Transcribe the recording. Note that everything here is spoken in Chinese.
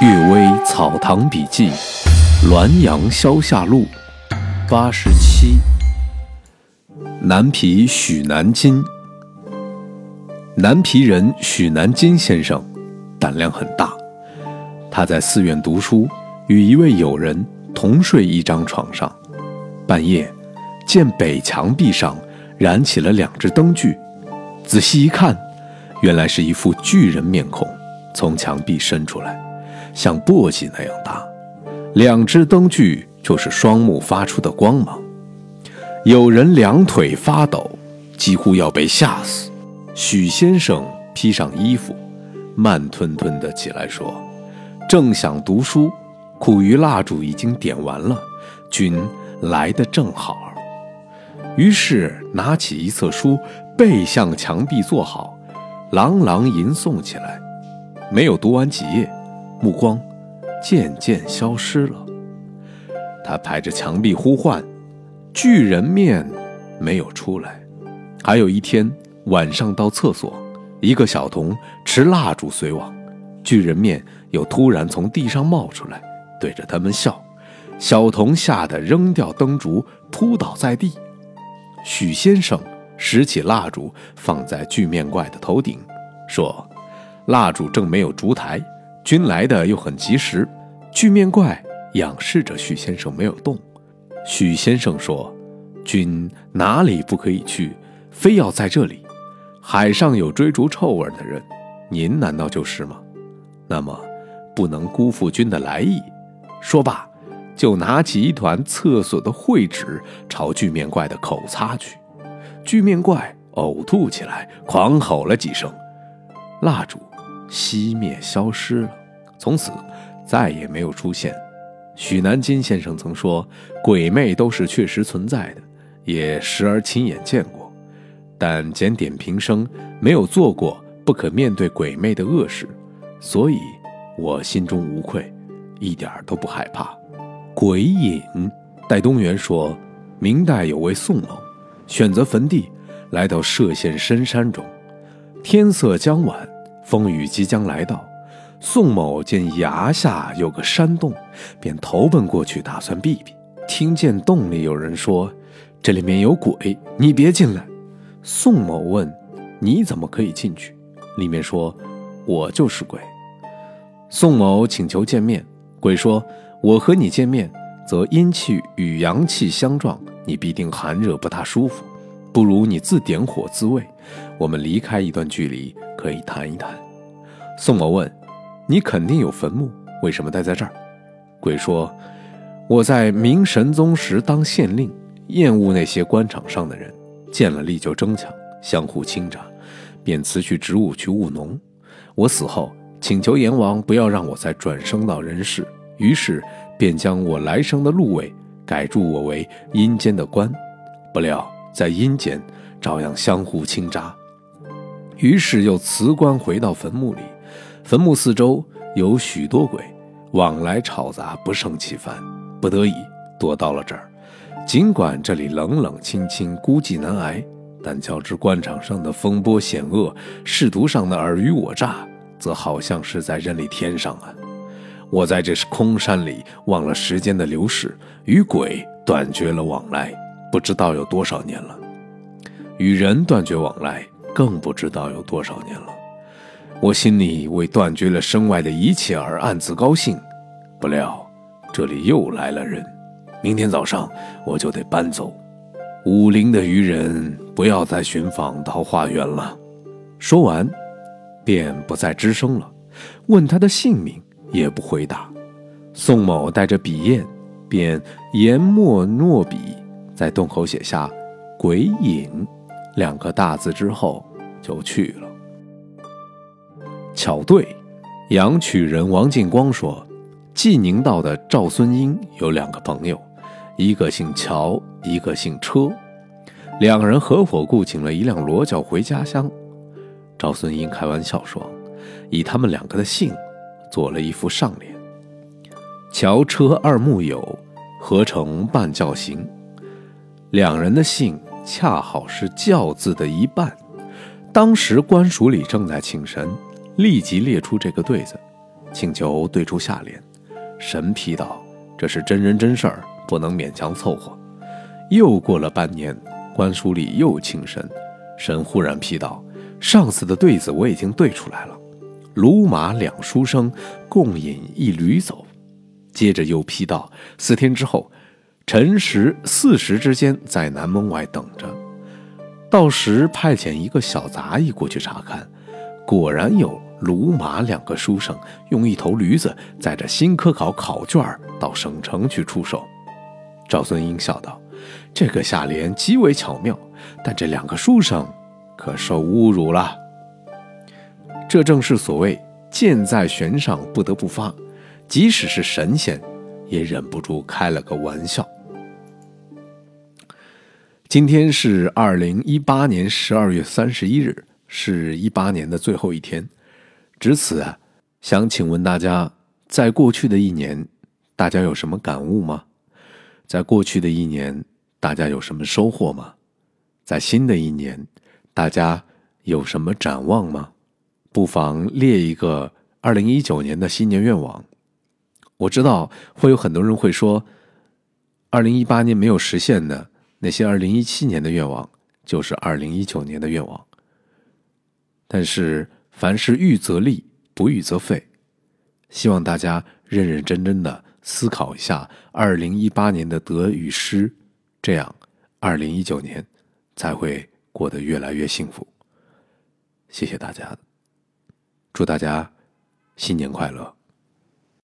《岳微草堂笔记》《滦阳消夏录》八十七。南皮许南金，南皮人许南金先生胆量很大。他在寺院读书，与一位友人同睡一张床上。半夜，见北墙壁上燃起了两只灯具，仔细一看，原来是一副巨人面孔从墙壁伸出来。像簸箕那样大，两只灯具就是双目发出的光芒。有人两腿发抖，几乎要被吓死。许先生披上衣服，慢吞吞地起来说：“正想读书，苦于蜡烛已经点完了，君来得正好。”于是拿起一册书，背向墙壁坐好，朗朗吟诵起来。没有读完几页。目光渐渐消失了，他拍着墙壁呼唤，巨人面没有出来。还有一天晚上到厕所，一个小童持蜡烛随往，巨人面又突然从地上冒出来，对着他们笑。小童吓得扔掉灯烛，扑倒在地。许先生拾起蜡烛放在巨面怪的头顶，说：“蜡烛正没有烛台。”君来的又很及时，巨面怪仰视着许先生没有动。许先生说：“君哪里不可以去，非要在这里？海上有追逐臭味的人，您难道就是吗？那么，不能辜负君的来意。”说罢，就拿起一团厕所的秽纸朝巨面怪的口擦去。巨面怪呕吐起来，狂吼了几声，蜡烛。熄灭，消失了，从此再也没有出现。许南金先生曾说，鬼魅都是确实存在的，也时而亲眼见过，但检点平生没有做过不可面对鬼魅的恶事，所以我心中无愧，一点都不害怕。鬼影，戴东元说，明代有位宋某，选择坟地，来到歙县深山中，天色将晚。风雨即将来到，宋某见崖下有个山洞，便投奔过去，打算避避。听见洞里有人说：“这里面有鬼，你别进来。”宋某问：“你怎么可以进去？”里面说：“我就是鬼。”宋某请求见面，鬼说：“我和你见面，则阴气与阳气相撞，你必定寒热不大舒服，不如你自点火自慰，我们离开一段距离。”可以谈一谈。宋某问：“你肯定有坟墓，为什么待在这儿？”鬼说：“我在明神宗时当县令，厌恶那些官场上的人，见了利就争抢，相互倾轧，便辞去职务去务农。我死后，请求阎王不要让我再转生到人世，于是便将我来生的禄位改助我为阴间的官。不料在阴间照样相互倾轧。”于是又辞官回到坟墓里，坟墓四周有许多鬼，往来吵杂，不胜其烦，不得已躲到了这儿。尽管这里冷冷清清，孤寂难挨，但较之官场上的风波险恶，仕途上的尔虞我诈，则好像是在人里天上啊！我在这空山里，忘了时间的流逝，与鬼断绝了往来，不知道有多少年了；与人断绝往来。更不知道有多少年了，我心里为断绝了身外的一切而暗自高兴。不料这里又来了人，明天早上我就得搬走。武陵的渔人不要再寻访桃花源了。说完，便不再吱声了。问他的姓名，也不回答。宋某带着笔砚，便研墨诺笔，在洞口写下“鬼影”。两个大字之后就去了。巧对，阳曲人王进光说，济宁道的赵孙英有两个朋友，一个姓乔，一个姓车，两人合伙雇请了一辆骡轿回家乡。赵孙英开玩笑说，以他们两个的姓做了一副上联：乔车二木友，合成半轿行。两人的姓。恰好是“教”字的一半。当时官署里正在请神，立即列出这个对子，请求对出下联。神批道：“这是真人真事儿，不能勉强凑合。”又过了半年，官署里又请神，神忽然批道：“上次的对子我已经对出来了，卢马两书生共引一驴走。”接着又批道：“四天之后，辰时巳时之间，在南门外等着。到时派遣一个小杂役过去查看，果然有鲁马两个书生用一头驴子载着新科考考卷到省城去出售。”赵孙英笑道：“这个下联极为巧妙，但这两个书生可受侮辱了。这正是所谓箭在弦上，不得不发。”即使是神仙，也忍不住开了个玩笑。今天是二零一八年十二月三十一日，是一八年的最后一天。值此啊，想请问大家，在过去的一年，大家有什么感悟吗？在过去的一年，大家有什么收获吗？在新的一年，大家有什么展望吗？不妨列一个二零一九年的新年愿望。我知道会有很多人会说，二零一八年没有实现的那些二零一七年的愿望，就是二零一九年的愿望。但是凡事预则立，不预则废。希望大家认认真真的思考一下二零一八年的得与失，这样二零一九年才会过得越来越幸福。谢谢大家，祝大家新年快乐。